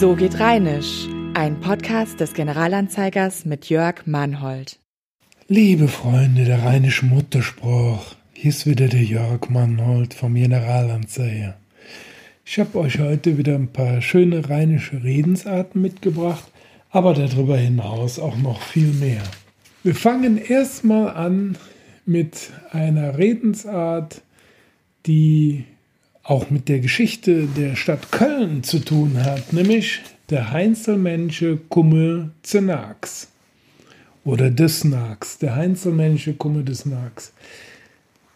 So geht Rheinisch, ein Podcast des Generalanzeigers mit Jörg Mannhold. Liebe Freunde der rheinischen Mutterspruch, hier ist wieder der Jörg Mannhold vom Generalanzeiger. Ich habe euch heute wieder ein paar schöne rheinische Redensarten mitgebracht, aber darüber hinaus auch noch viel mehr. Wir fangen erstmal an mit einer Redensart, die auch mit der Geschichte der Stadt Köln zu tun hat, nämlich der Heinzelmensche Kumme Zenax oder des Nags, der Heinzelmensche Kumme des Nags.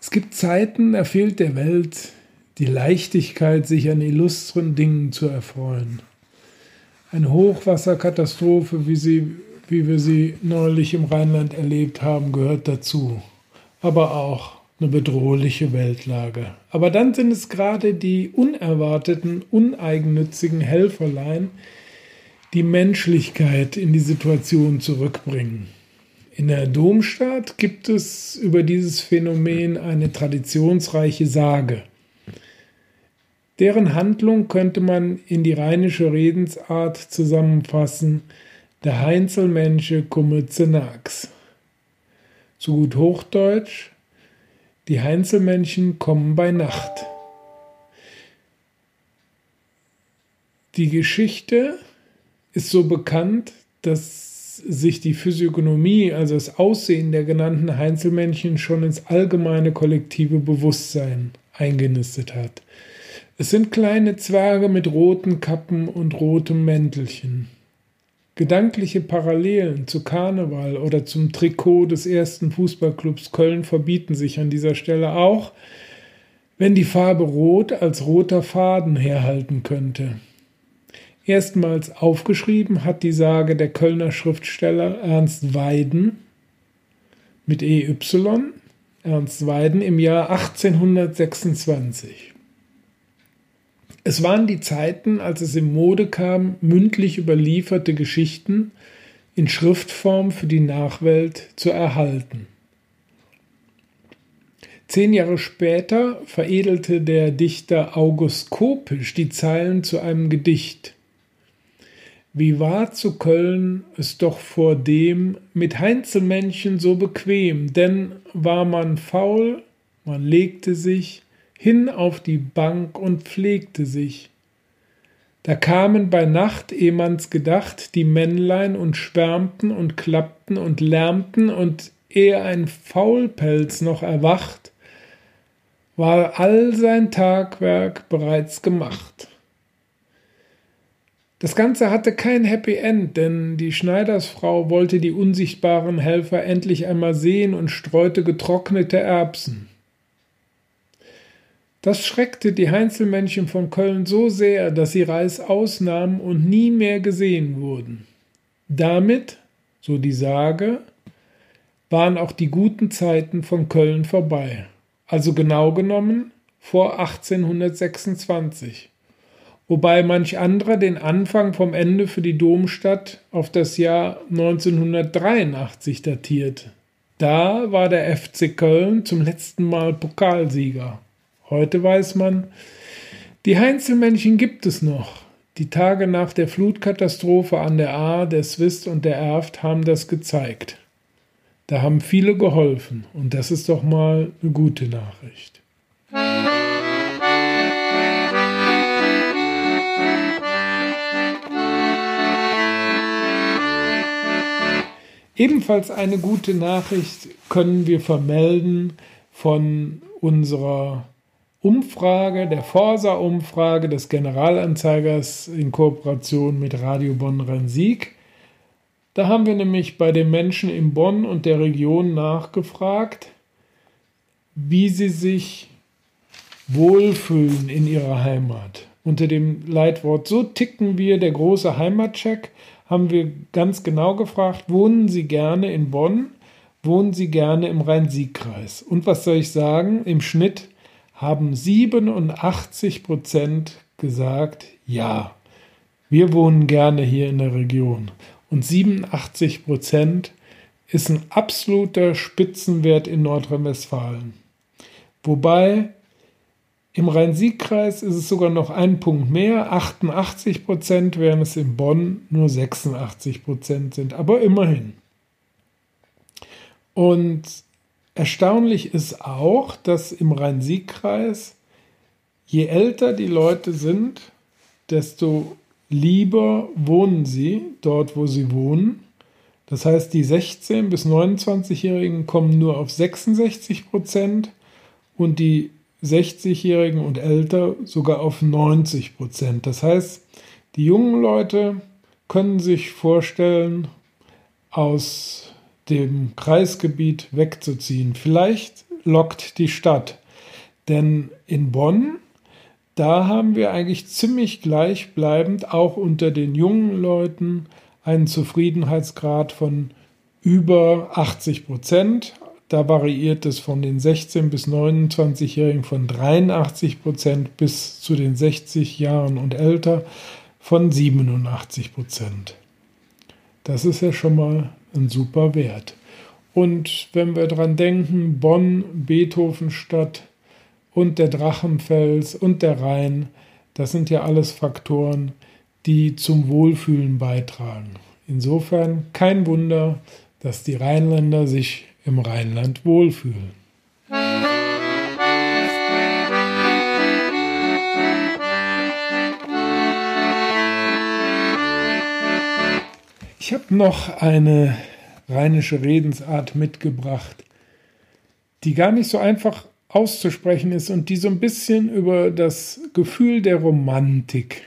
Es gibt Zeiten, da fehlt der Welt die Leichtigkeit, sich an illustren Dingen zu erfreuen. Eine Hochwasserkatastrophe, wie, sie, wie wir sie neulich im Rheinland erlebt haben, gehört dazu. Aber auch eine bedrohliche Weltlage. Aber dann sind es gerade die unerwarteten, uneigennützigen Helferlein, die Menschlichkeit in die Situation zurückbringen. In der Domstadt gibt es über dieses Phänomen eine traditionsreiche Sage. Deren Handlung könnte man in die rheinische Redensart zusammenfassen, der Heinzelmensche kumme zu Nax. Zu gut Hochdeutsch, die Heinzelmännchen kommen bei Nacht. Die Geschichte ist so bekannt, dass sich die Physiognomie, also das Aussehen der genannten Heinzelmännchen, schon ins allgemeine kollektive Bewusstsein eingenistet hat. Es sind kleine Zwerge mit roten Kappen und rotem Mäntelchen. Gedankliche Parallelen zu Karneval oder zum Trikot des ersten Fußballclubs Köln verbieten sich an dieser Stelle auch, wenn die Farbe Rot als roter Faden herhalten könnte. Erstmals aufgeschrieben hat die Sage der Kölner Schriftsteller Ernst Weiden mit EY, Ernst Weiden im Jahr 1826. Es waren die Zeiten, als es in Mode kam, mündlich überlieferte Geschichten in Schriftform für die Nachwelt zu erhalten. Zehn Jahre später veredelte der Dichter August Kopisch die Zeilen zu einem Gedicht. Wie war zu Köln es doch vor dem mit Heinzelmännchen so bequem, denn war man faul, man legte sich, hin auf die Bank und pflegte sich. Da kamen bei Nacht, eh man's gedacht, die Männlein und schwärmten und klappten und lärmten, und ehe ein Faulpelz noch erwacht, war all sein Tagwerk bereits gemacht. Das Ganze hatte kein Happy End, denn die Schneidersfrau wollte die unsichtbaren Helfer endlich einmal sehen und streute getrocknete Erbsen. Das schreckte die Heinzelmännchen von Köln so sehr, dass sie Reis ausnahmen und nie mehr gesehen wurden. Damit, so die Sage, waren auch die guten Zeiten von Köln vorbei. Also genau genommen vor 1826. Wobei manch anderer den Anfang vom Ende für die Domstadt auf das Jahr 1983 datiert. Da war der FC Köln zum letzten Mal Pokalsieger. Heute weiß man, die Heinzelmännchen gibt es noch. Die Tage nach der Flutkatastrophe an der Ahr, der Swist und der Erft haben das gezeigt. Da haben viele geholfen und das ist doch mal eine gute Nachricht. Ebenfalls eine gute Nachricht können wir vermelden von unserer Umfrage, der Forsa-Umfrage des Generalanzeigers in Kooperation mit Radio Bonn-Rhein-Sieg. Da haben wir nämlich bei den Menschen in Bonn und der Region nachgefragt, wie sie sich wohlfühlen in ihrer Heimat. Unter dem Leitwort So ticken wir, der große Heimatcheck, haben wir ganz genau gefragt, wohnen Sie gerne in Bonn, wohnen Sie gerne im Rhein-Sieg-Kreis? Und was soll ich sagen? Im Schnitt haben 87 Prozent gesagt, ja, wir wohnen gerne hier in der Region. Und 87 Prozent ist ein absoluter Spitzenwert in Nordrhein-Westfalen. Wobei Im Rhein-Sieg-Kreis ist es sogar noch ein Punkt mehr, 88 Prozent, während es in Bonn nur 86 Prozent sind, aber immerhin. Und erstaunlich ist auch, dass im Rhein-Sieg-Kreis, je älter die Leute sind, desto lieber wohnen sie dort, wo sie wohnen. Das heißt, die 16- bis 29-Jährigen kommen nur auf 66 Prozent und die 60-Jährigen und älter sogar auf 90 Prozent. Das heißt, die jungen Leute können sich vorstellen, aus dem Kreisgebiet wegzuziehen. Vielleicht lockt die Stadt, denn in Bonn, da haben wir eigentlich ziemlich gleichbleibend auch unter den jungen Leuten einen Zufriedenheitsgrad von über 80 Prozent. Da variiert es von den 16 bis 29-Jährigen von 83 Prozent bis zu den 60 Jahren und älter von 87 Prozent. Das ist ja schon mal ein super Wert. Und wenn wir dran denken, Bonn, Beethovenstadt und der Drachenfels und der Rhein, das sind ja alles Faktoren, die zum Wohlfühlen beitragen. Insofern kein Wunder, dass die Rheinländer sich im Rheinland wohlfühlen. Ich habe noch eine rheinische Redensart mitgebracht, die gar nicht so einfach auszusprechen ist und die so ein bisschen über das Gefühl der Romantik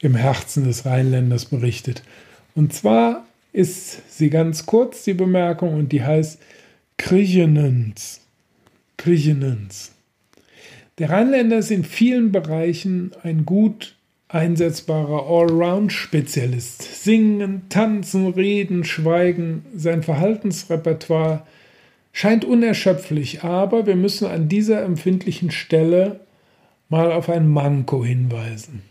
im Herzen des Rheinländers berichtet. Und zwar ist sie ganz kurz, die Bemerkung, und die heißt Kriechenens. Kriechenens. Der Rheinländer ist in vielen Bereichen ein gut einsetzbarer Allround-Spezialist. Singen, tanzen, reden, schweigen, sein Verhaltensrepertoire scheint unerschöpflich, aber wir müssen an dieser empfindlichen Stelle mal auf ein Manko hinweisen.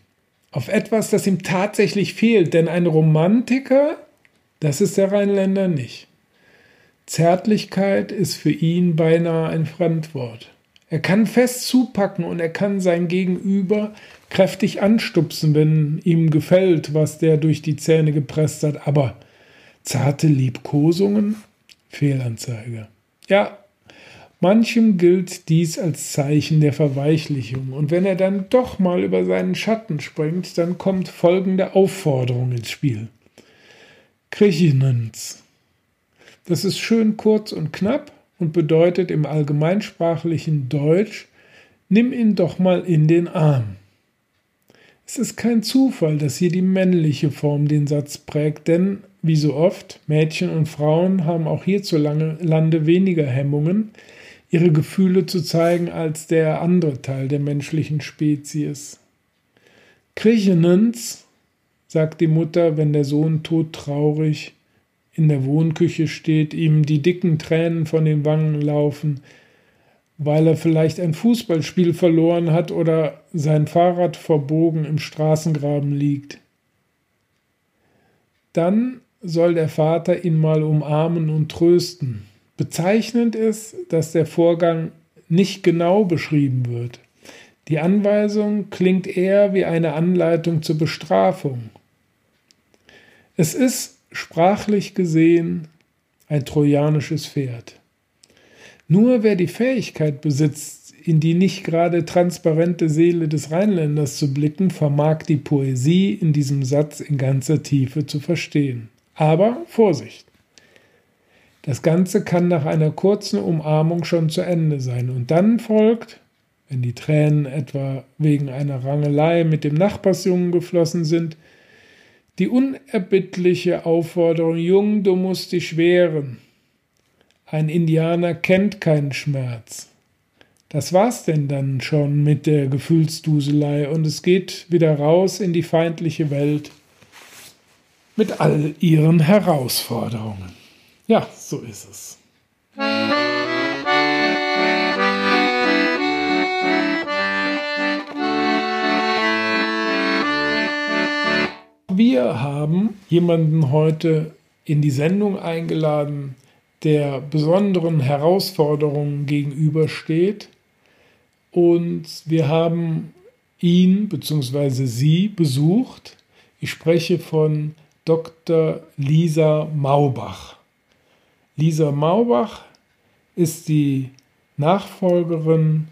Auf etwas, das ihm tatsächlich fehlt, denn ein Romantiker das ist der Rheinländer nicht. Zärtlichkeit ist für ihn beinahe ein Fremdwort. Er kann fest zupacken und er kann sein Gegenüber kräftig anstupsen, wenn ihm gefällt, was der durch die Zähne gepresst hat. Aber zarte Liebkosungen? Fehlanzeige. Ja, manchem gilt dies als Zeichen der Verweichlichung. Und wenn er dann doch mal über seinen Schatten springt, dann kommt folgende Aufforderung ins Spiel. Griechenens. Das ist schön kurz und knapp und bedeutet im allgemeinsprachlichen Deutsch, nimm ihn doch mal in den Arm. Es ist kein Zufall, dass hier die männliche Form den Satz prägt, denn wie so oft, Mädchen und Frauen haben auch hierzulande weniger Hemmungen, ihre Gefühle zu zeigen als der andere Teil der menschlichen Spezies. Griechenens sagt die Mutter, wenn der Sohn todtraurig in der Wohnküche steht, ihm die dicken Tränen von den Wangen laufen, weil er vielleicht ein Fußballspiel verloren hat oder sein Fahrrad verbogen im Straßengraben liegt. Dann soll der Vater ihn mal umarmen und trösten. Bezeichnend ist, dass der Vorgang nicht genau beschrieben wird. Die Anweisung klingt eher wie eine Anleitung zur Bestrafung. Es ist sprachlich gesehen ein trojanisches Pferd. Nur wer die Fähigkeit besitzt, in die nicht gerade transparente Seele des Rheinländers zu blicken, vermag die Poesie in diesem Satz in ganzer Tiefe zu verstehen. Aber Vorsicht! Das Ganze kann nach einer kurzen Umarmung schon zu Ende sein. Und dann folgt, wenn die Tränen etwa wegen einer Rangelei mit dem Nachbarsjungen geflossen sind, die unerbittliche Aufforderung, Jung, du musst dich wehren. Ein Indianer kennt keinen Schmerz. Das war's denn dann schon mit der Gefühlsduselei und es geht wieder raus in die feindliche Welt mit all ihren Herausforderungen. Ja, so ist es. Wir haben jemanden heute in die Sendung eingeladen, der besonderen Herausforderungen gegenübersteht. und wir haben ihn bzw. sie besucht. Ich spreche von Dr. Lisa Maubach. Lisa Maubach ist die Nachfolgerin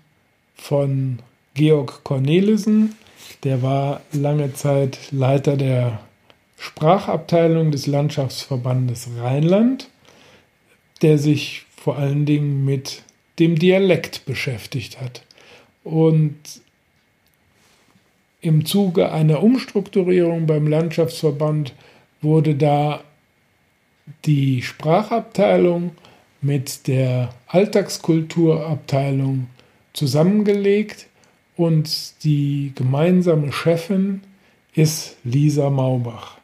von Georg Cornelissen. Der war lange Zeit Leiter der Sprachabteilung des Landschaftsverbandes Rheinland, der sich vor allen Dingen mit dem Dialekt beschäftigt hat. Und im Zuge einer Umstrukturierung beim Landschaftsverband wurde da die Sprachabteilung mit der Alltagskulturabteilung zusammengelegt und die gemeinsame Chefin ist Lisa Maubach.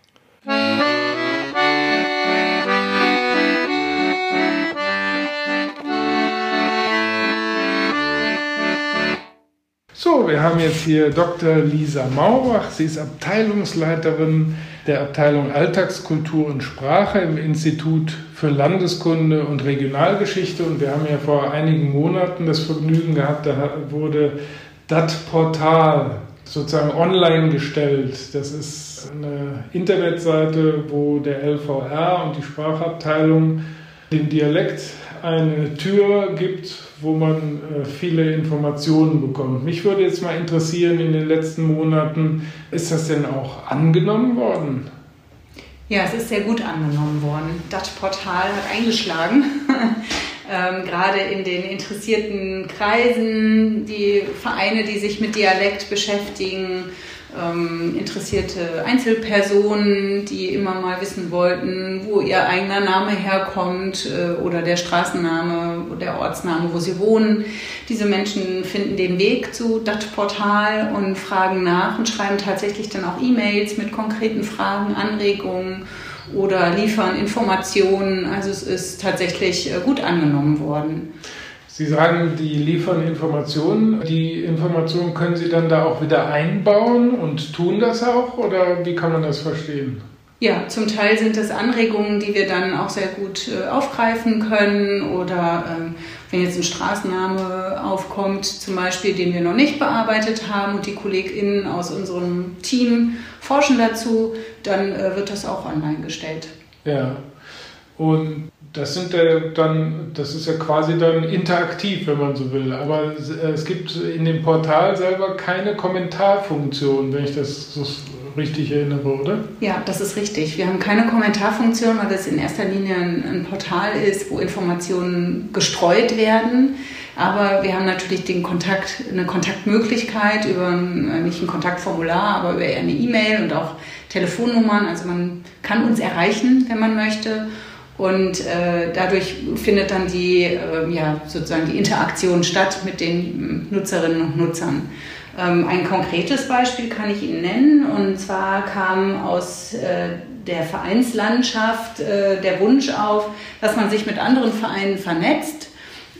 So, wir haben jetzt hier Dr. Lisa Maubach. Sie ist Abteilungsleiterin der Abteilung Alltagskultur und Sprache im Institut für Landeskunde und Regionalgeschichte. Und wir haben ja vor einigen Monaten das Vergnügen gehabt, da wurde das Portal sozusagen online gestellt. Das ist eine Internetseite, wo der LVR und die Sprachabteilung den Dialekt eine Tür gibt, wo man äh, viele Informationen bekommt. Mich würde jetzt mal interessieren, in den letzten Monaten, ist das denn auch angenommen worden? Ja, es ist sehr gut angenommen worden. Das Portal hat eingeschlagen. ähm, gerade in den interessierten Kreisen, die Vereine, die sich mit Dialekt beschäftigen, ähm, interessierte Einzelpersonen, die immer mal wissen wollten, wo ihr eigener Name herkommt äh, oder der Straßenname, der Ortsname, wo sie wohnen. Diese Menschen finden den Weg zu dat Portal und fragen nach und schreiben tatsächlich dann auch E-Mails mit konkreten Fragen, Anregungen oder liefern Informationen. Also es ist tatsächlich äh, gut angenommen worden. Sie sagen, die liefern Informationen. Die Informationen können Sie dann da auch wieder einbauen und tun das auch oder wie kann man das verstehen? Ja, zum Teil sind es Anregungen, die wir dann auch sehr gut äh, aufgreifen können oder ähm, wenn jetzt ein Straßenname aufkommt, zum Beispiel, den wir noch nicht bearbeitet haben und die KollegInnen aus unserem Team forschen dazu, dann äh, wird das auch online gestellt. Ja, und das sind ja dann, das ist ja quasi dann interaktiv, wenn man so will. Aber es gibt in dem Portal selber keine Kommentarfunktion, wenn ich das so richtig erinnere, oder? Ja, das ist richtig. Wir haben keine Kommentarfunktion, weil das in erster Linie ein, Portal ist, wo Informationen gestreut werden. Aber wir haben natürlich den Kontakt, eine Kontaktmöglichkeit über ein, nicht ein Kontaktformular, aber über eine E-Mail und auch Telefonnummern. Also man kann uns erreichen, wenn man möchte. Und äh, dadurch findet dann die, äh, ja, sozusagen die Interaktion statt mit den Nutzerinnen und Nutzern. Ähm, ein konkretes Beispiel kann ich Ihnen nennen. Und zwar kam aus äh, der Vereinslandschaft äh, der Wunsch auf, dass man sich mit anderen Vereinen vernetzt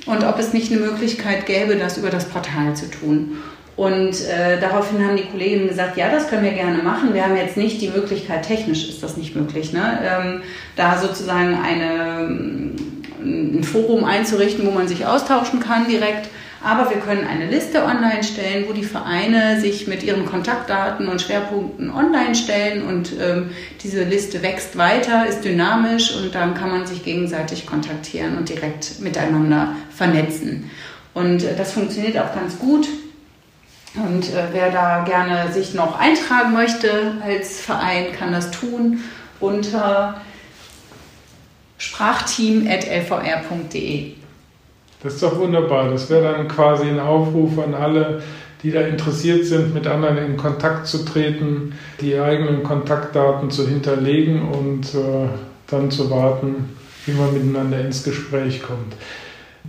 und ob es nicht eine Möglichkeit gäbe, das über das Portal zu tun. Und äh, daraufhin haben die Kolleginnen gesagt, ja, das können wir gerne machen. Wir haben jetzt nicht die Möglichkeit, technisch ist das nicht möglich, ne? Ähm, da sozusagen eine, ein Forum einzurichten, wo man sich austauschen kann direkt. Aber wir können eine Liste online stellen, wo die Vereine sich mit ihren Kontaktdaten und Schwerpunkten online stellen und ähm, diese Liste wächst weiter, ist dynamisch und dann kann man sich gegenseitig kontaktieren und direkt miteinander vernetzen. Und äh, das funktioniert auch ganz gut. Und äh, wer da gerne sich noch eintragen möchte als Verein, kann das tun unter sprachteam.lvr.de. Das ist doch wunderbar. Das wäre dann quasi ein Aufruf an alle, die da interessiert sind, mit anderen in Kontakt zu treten, die eigenen Kontaktdaten zu hinterlegen und äh, dann zu warten, wie man miteinander ins Gespräch kommt.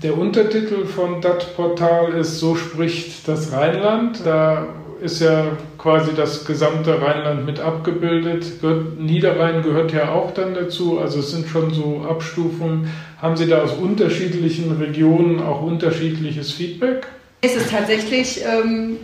Der Untertitel von dat Portal ist So spricht das Rheinland. Da ist ja quasi das gesamte Rheinland mit abgebildet. Niederrhein gehört ja auch dann dazu. Also es sind schon so Abstufungen. Haben Sie da aus unterschiedlichen Regionen auch unterschiedliches Feedback? Es ist tatsächlich ähm,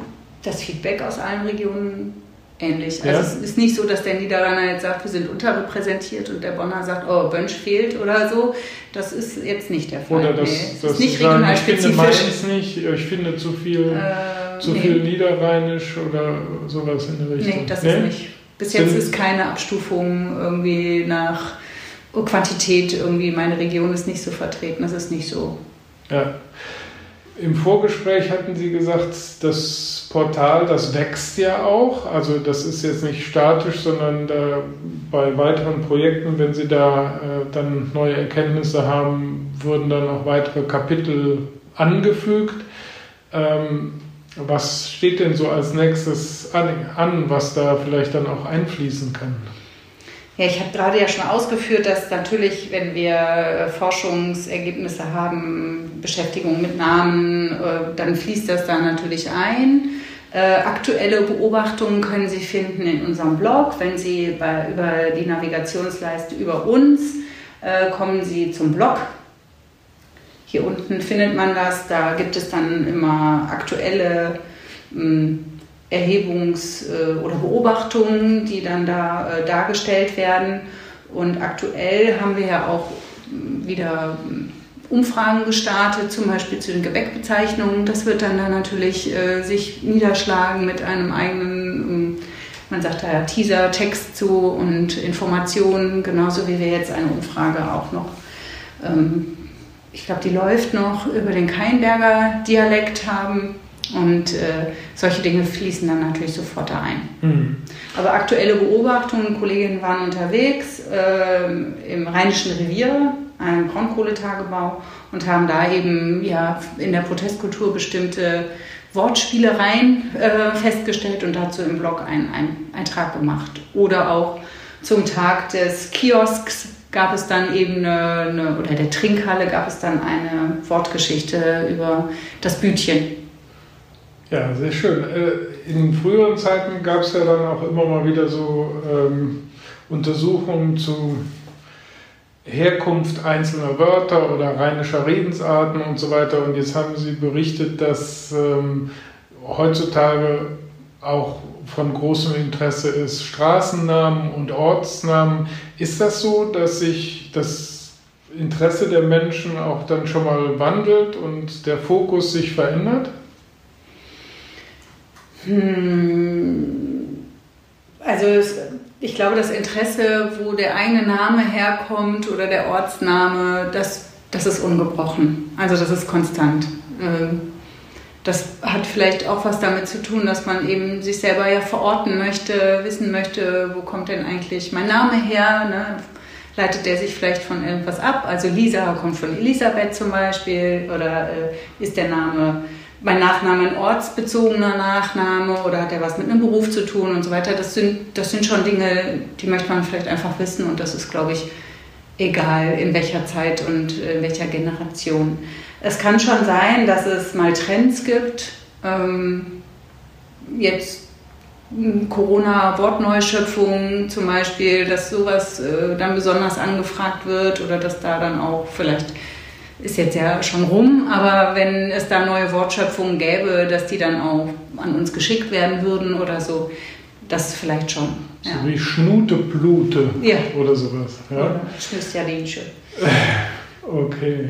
das Feedback aus allen Regionen ähnlich. Ja? Also es ist nicht so, dass der Niederrheiner jetzt sagt, wir sind unterrepräsentiert und der Bonner sagt, oh, Bönsch fehlt oder so. Das ist jetzt nicht der Fall. Oder das, nee, das ist nicht regional spezifisch. Ich finde meins nicht, ich finde zu viel, äh, zu nee. viel Niederrheinisch oder sowas in der Richtung. Nee, das nee? ist nicht. Bis jetzt Sind ist keine Abstufung irgendwie nach Quantität irgendwie, meine Region ist nicht so vertreten, das ist nicht so. Ja. Im Vorgespräch hatten Sie gesagt, das Portal, das wächst ja auch. Also das ist jetzt nicht statisch, sondern bei weiteren Projekten, wenn Sie da äh, dann neue Erkenntnisse haben, würden dann auch weitere Kapitel angefügt. Ähm, was steht denn so als nächstes an, was da vielleicht dann auch einfließen kann? Ja, ich habe gerade ja schon ausgeführt, dass natürlich, wenn wir äh, Forschungsergebnisse haben, Beschäftigung mit Namen, äh, dann fließt das da natürlich ein. Äh, aktuelle Beobachtungen können Sie finden in unserem Blog. Wenn Sie bei, über die Navigationsleiste über uns kommen Sie zum Blog. Hier unten findet man das. Da gibt es dann immer aktuelle hm, Erhebungs- äh, oder Beobachtungen, die dann da äh, dargestellt werden. Und aktuell haben wir ja auch hm, wieder hm, Umfragen gestartet, zum Beispiel zu den Gebäckbezeichnungen. Das wird dann da natürlich äh, sich niederschlagen mit einem eigenen, man sagt da ja Teaser-Text zu und Informationen, genauso wie wir jetzt eine Umfrage auch noch, ähm, ich glaube, die läuft noch über den Keinberger Dialekt haben. Und äh, solche Dinge fließen dann natürlich sofort da ein. Mhm. Aber aktuelle Beobachtungen, Kolleginnen waren unterwegs äh, im Rheinischen Revier, einem Braunkohletagebau, und haben da eben ja, in der Protestkultur bestimmte Wortspielereien äh, festgestellt und dazu im Blog einen, einen Eintrag gemacht. Oder auch zum Tag des Kiosks gab es dann eben eine, eine, oder der Trinkhalle gab es dann eine Wortgeschichte über das Bütchen. Ja, sehr schön. Äh, in früheren Zeiten gab es ja dann auch immer mal wieder so ähm, Untersuchungen zu Herkunft einzelner Wörter oder rheinischer Redensarten und so weiter. Und jetzt haben Sie berichtet, dass ähm, heutzutage auch von großem Interesse ist Straßennamen und Ortsnamen. Ist das so, dass sich das Interesse der Menschen auch dann schon mal wandelt und der Fokus sich verändert? Hm, also es, ich glaube, das Interesse, wo der eigene Name herkommt oder der Ortsname, das, das ist ungebrochen. Also das ist konstant. Ähm, das hat vielleicht auch was damit zu tun, dass man eben sich selber ja verorten möchte, wissen möchte, wo kommt denn eigentlich mein Name her? Ne? Leitet der sich vielleicht von irgendwas ab? Also Lisa kommt von Elisabeth zum Beispiel oder äh, ist der Name mein Nachname ein ortsbezogener Nachname oder hat er was mit einem Beruf zu tun und so weiter. Das sind, das sind schon Dinge, die möchte man vielleicht einfach wissen und das ist, glaube ich, egal in welcher Zeit und in welcher Generation. Es kann schon sein, dass es mal Trends gibt. Ähm, jetzt Corona-Wortneuschöpfung zum Beispiel, dass sowas äh, dann besonders angefragt wird oder dass da dann auch vielleicht ist jetzt ja schon rum, aber wenn es da neue Wortschöpfungen gäbe, dass die dann auch an uns geschickt werden würden oder so, das vielleicht schon. Ja. So wie Schnuteblute ja. oder sowas. Ja? Oder Schnüsterlinsche. Okay.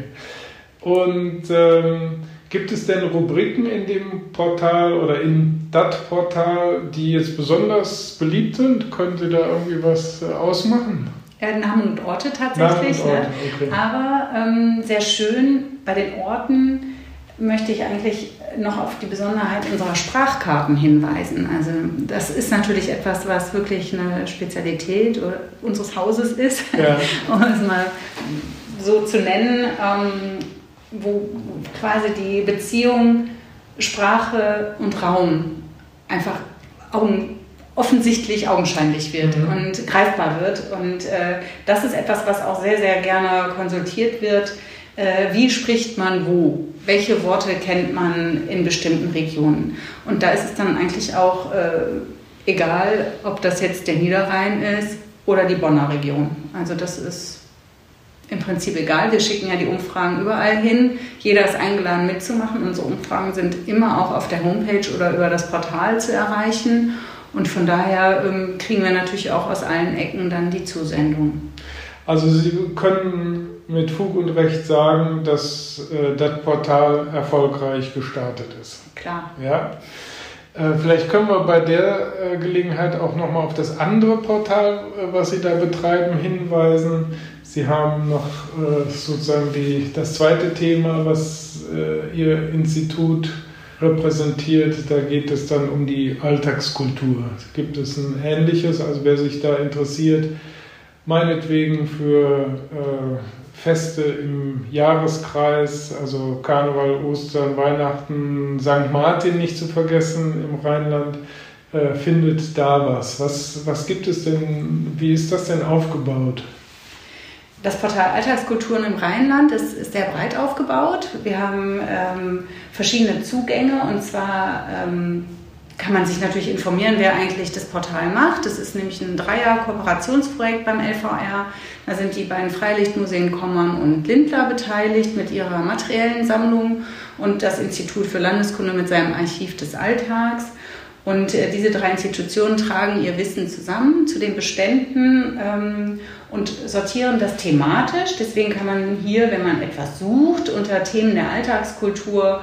Und ähm, gibt es denn Rubriken in dem Portal oder in dat Portal, die jetzt besonders beliebt sind? Können Sie da irgendwie was äh, ausmachen? Ja, Namen und Orte tatsächlich. Und ne? Orte, okay. Aber ähm, sehr schön, bei den Orten möchte ich eigentlich noch auf die Besonderheit unserer Sprachkarten hinweisen. Also das ist natürlich etwas, was wirklich eine Spezialität unseres Hauses ist, ja. um es mal so zu nennen, ähm, wo quasi die Beziehung Sprache und Raum einfach Augen offensichtlich augenscheinlich wird mhm. und greifbar wird. Und äh, das ist etwas, was auch sehr, sehr gerne konsultiert wird. Äh, wie spricht man wo? Welche Worte kennt man in bestimmten Regionen? Und da ist es dann eigentlich auch äh, egal, ob das jetzt der Niederrhein ist oder die Bonner Region. Also das ist im Prinzip egal. Wir schicken ja die Umfragen überall hin. Jeder ist eingeladen mitzumachen. Unsere Umfragen sind immer auch auf der Homepage oder über das Portal zu erreichen. Und von daher ähm, kriegen wir natürlich auch aus allen Ecken dann die Zusendung. Also Sie können mit Fug und Recht sagen, dass äh, das Portal erfolgreich gestartet ist. Klar. Ja. Äh, vielleicht können wir bei der äh, Gelegenheit auch nochmal auf das andere Portal, äh, was Sie da betreiben, hinweisen. Sie haben noch äh, sozusagen die, das zweite Thema, was äh, Ihr Institut repräsentiert. Da geht es dann um die Alltagskultur. Gibt es ein ähnliches, also wer sich da interessiert, meinetwegen für äh, Feste im Jahreskreis, also Karneval, Ostern, Weihnachten, St. Martin nicht zu vergessen im Rheinland, äh, findet da was. was. Was gibt es denn, wie ist das denn aufgebaut? Das Portal Alltagskulturen im Rheinland ist, ist sehr breit aufgebaut. Wir haben ähm, verschiedene Zugänge und zwar ähm, kann man sich natürlich informieren, wer eigentlich das Portal macht. Das ist nämlich ein Dreier-Kooperationsprojekt beim LVR. Da sind die beiden Freilichtmuseen Kommern und Lindler beteiligt mit ihrer materiellen Sammlung und das Institut für Landeskunde mit seinem Archiv des Alltags. Und äh, diese drei Institutionen tragen ihr Wissen zusammen zu den Beständen ähm, und sortieren das thematisch. Deswegen kann man hier, wenn man etwas sucht, unter Themen der Alltagskultur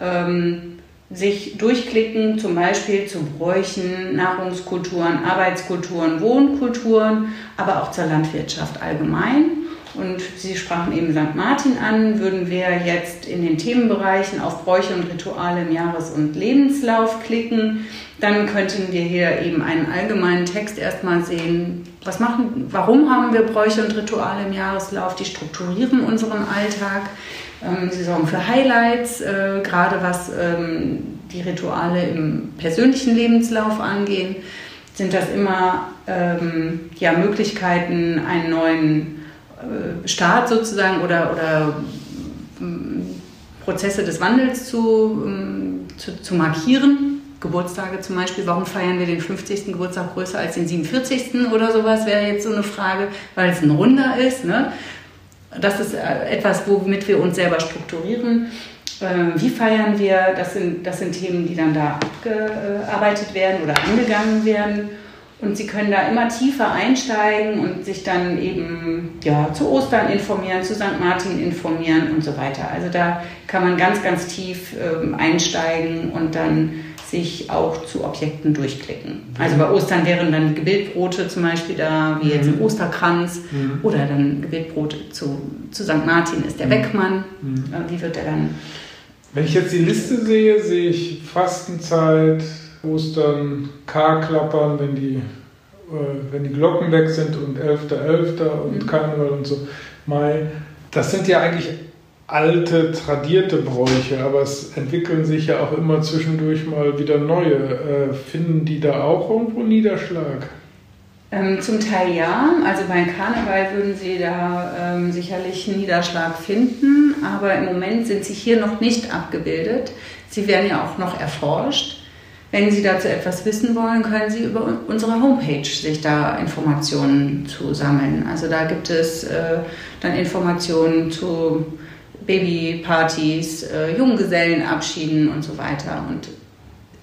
ähm, sich durchklicken, zum Beispiel zu Bräuchen, Nahrungskulturen, Arbeitskulturen, Wohnkulturen, aber auch zur Landwirtschaft allgemein. Und Sie sprachen eben St. Martin an, würden wir jetzt in den Themenbereichen auf Bräuche und Rituale im Jahres- und Lebenslauf klicken, dann könnten wir hier eben einen allgemeinen Text erstmal sehen. Was machen, warum haben wir Bräuche und Rituale im Jahreslauf? Die strukturieren unseren Alltag. Ähm, sie sorgen für Highlights, äh, gerade was ähm, die Rituale im persönlichen Lebenslauf angehen. Sind das immer ähm, ja, Möglichkeiten, einen neuen äh, Start sozusagen oder, oder ähm, Prozesse des Wandels zu, ähm, zu, zu, markieren. Geburtstage zum Beispiel, warum feiern wir den 50. Geburtstag größer als den 47. oder sowas, wäre jetzt so eine Frage, weil es ein Runder ist. Ne? Das ist äh, etwas, womit wir uns selber strukturieren. Ähm, wie feiern wir? Das sind, das sind Themen, die dann da abgearbeitet werden oder angegangen werden. Und Sie können da immer tiefer einsteigen und sich dann eben ja, zu Ostern informieren, zu St. Martin informieren und so weiter. Also da kann man ganz, ganz tief ähm, einsteigen und dann sich auch zu Objekten durchklicken. Also bei Ostern wären dann die Gebetbrote zum Beispiel da, wie jetzt im mhm. Osterkranz, mhm. oder dann Gebetbrote zu, zu St. Martin ist der Beckmann. Mhm. Äh, wie wird er dann? Wenn ich jetzt die Liste sehe, sehe ich Fastenzeit, Ostern, Karklappern, wenn die, äh, wenn die Glocken weg sind und 11.11. .11. und mhm. Karneval und so, Mai. Das sind ja eigentlich alte, tradierte Bräuche, aber es entwickeln sich ja auch immer zwischendurch mal wieder neue. Äh, finden die da auch irgendwo Niederschlag? Ähm, zum Teil ja. Also beim Karneval würden Sie da ähm, sicherlich Niederschlag finden, aber im Moment sind sie hier noch nicht abgebildet. Sie werden ja auch noch erforscht. Wenn Sie dazu etwas wissen wollen, können Sie über unsere Homepage sich da Informationen zu sammeln. Also da gibt es äh, dann Informationen zu Babypartys, äh, Junggesellenabschieden und so weiter. Und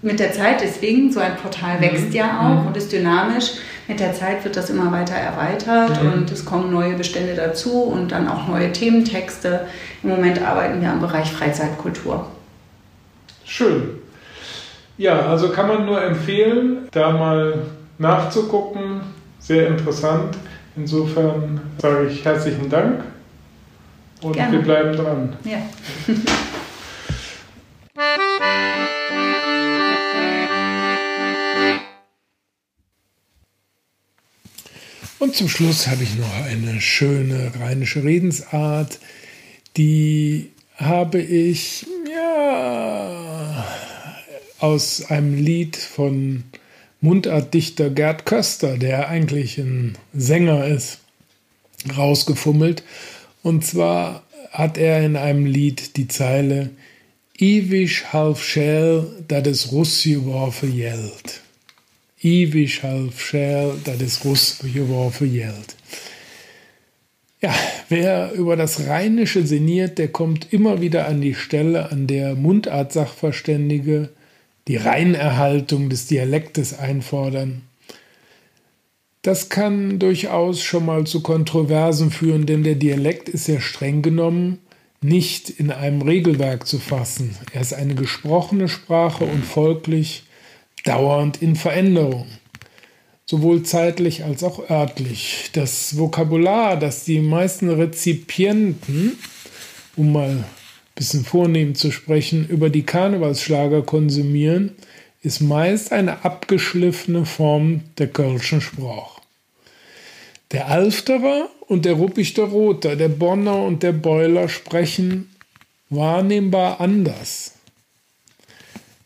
mit der Zeit, deswegen, so ein Portal mhm. wächst ja auch mhm. und ist dynamisch. Mit der Zeit wird das immer weiter erweitert mhm. und es kommen neue Bestände dazu und dann auch neue Thementexte. Im Moment arbeiten wir am Bereich Freizeitkultur. Schön. Ja, also kann man nur empfehlen, da mal nachzugucken. Sehr interessant. Insofern sage ich herzlichen Dank und Gerne. wir bleiben dran. Ja. Und zum Schluss habe ich noch eine schöne rheinische Redensart. Die habe ich aus einem Lied von Mundartdichter Gerd Köster, der eigentlich ein Sänger ist, rausgefummelt. Und zwar hat er in einem Lied die Zeile Ewig half schäl, dat es Russ geworfen jelt. Ewig half schäl, dat es Russ geworfen jelt. Ja, wer über das Rheinische sinniert, der kommt immer wieder an die Stelle, an der Mundartsachverständige die Reinerhaltung des Dialektes einfordern. Das kann durchaus schon mal zu Kontroversen führen, denn der Dialekt ist ja streng genommen nicht in einem Regelwerk zu fassen. Er ist eine gesprochene Sprache und folglich dauernd in Veränderung, sowohl zeitlich als auch örtlich. Das Vokabular, das die meisten Rezipienten, um mal bisschen vornehm zu sprechen, über die Karnevalsschlager konsumieren, ist meist eine abgeschliffene Form der Kölschen Sprache. Der Alfterer und der Ruppichter Roter, der Bonner und der Beuler sprechen wahrnehmbar anders.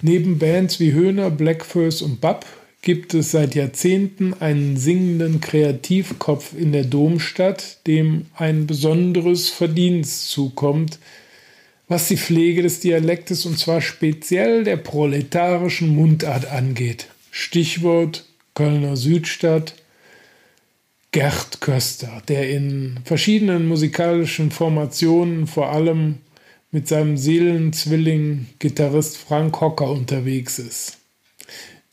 Neben Bands wie Höhner, Blackfurs und Bab gibt es seit Jahrzehnten einen singenden Kreativkopf in der Domstadt, dem ein besonderes Verdienst zukommt, was die Pflege des Dialektes und zwar speziell der proletarischen Mundart angeht. Stichwort Kölner Südstadt, Gerd Köster, der in verschiedenen musikalischen Formationen vor allem mit seinem Seelenzwilling Gitarrist Frank Hocker unterwegs ist.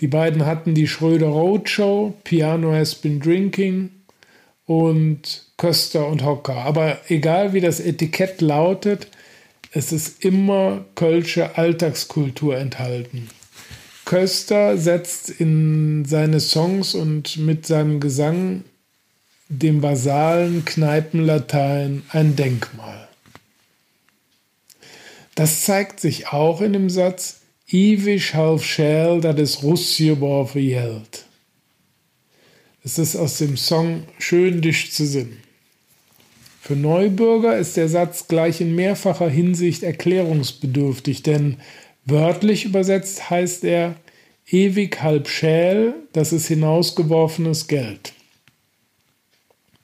Die beiden hatten die Schröder Roadshow, Piano Has Been Drinking und Köster und Hocker. Aber egal wie das Etikett lautet, es ist immer kölsche Alltagskultur enthalten. Köster setzt in seine Songs und mit seinem Gesang dem basalen Kneipenlatein ein Denkmal. Das zeigt sich auch in dem Satz Iwisch half schäl, dat es Russie war verjählt. Es ist aus dem Song Schön dich zu sinn. Für Neubürger ist der Satz gleich in mehrfacher Hinsicht erklärungsbedürftig, denn wörtlich übersetzt heißt er ewig halb schäl, das ist hinausgeworfenes Geld.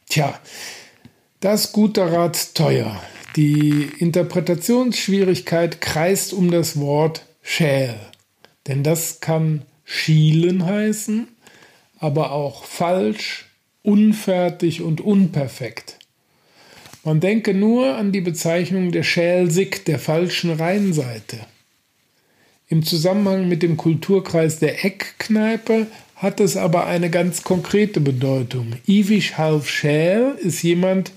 Tja, das gute Rat teuer. Die Interpretationsschwierigkeit kreist um das Wort schäl. Denn das kann schielen heißen, aber auch falsch, unfertig und unperfekt. Man denke nur an die Bezeichnung der Schälsig, der falschen Rheinseite. Im Zusammenhang mit dem Kulturkreis der Eckkneipe hat es aber eine ganz konkrete Bedeutung. Ivish half Schäl ist jemand,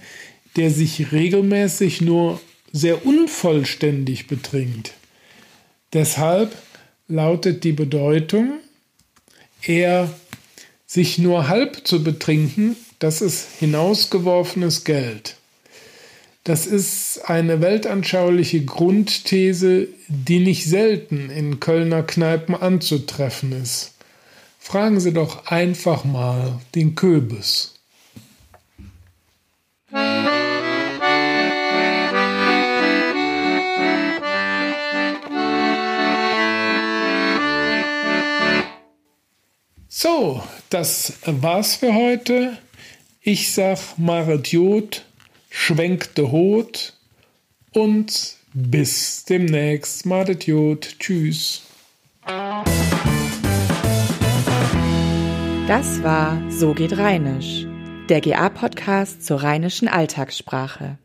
der sich regelmäßig nur sehr unvollständig betrinkt. Deshalb lautet die Bedeutung, er sich nur halb zu betrinken, das ist hinausgeworfenes Geld. Das ist eine weltanschauliche Grundthese, die nicht selten in Kölner Kneipen anzutreffen ist. Fragen Sie doch einfach mal den Köbis. So, das war's für heute. Ich sag Maret Jod, schwenkte Hot und bis demnächst. Maret Jod. Tschüss. Das war So geht Rheinisch, der GA-Podcast zur rheinischen Alltagssprache.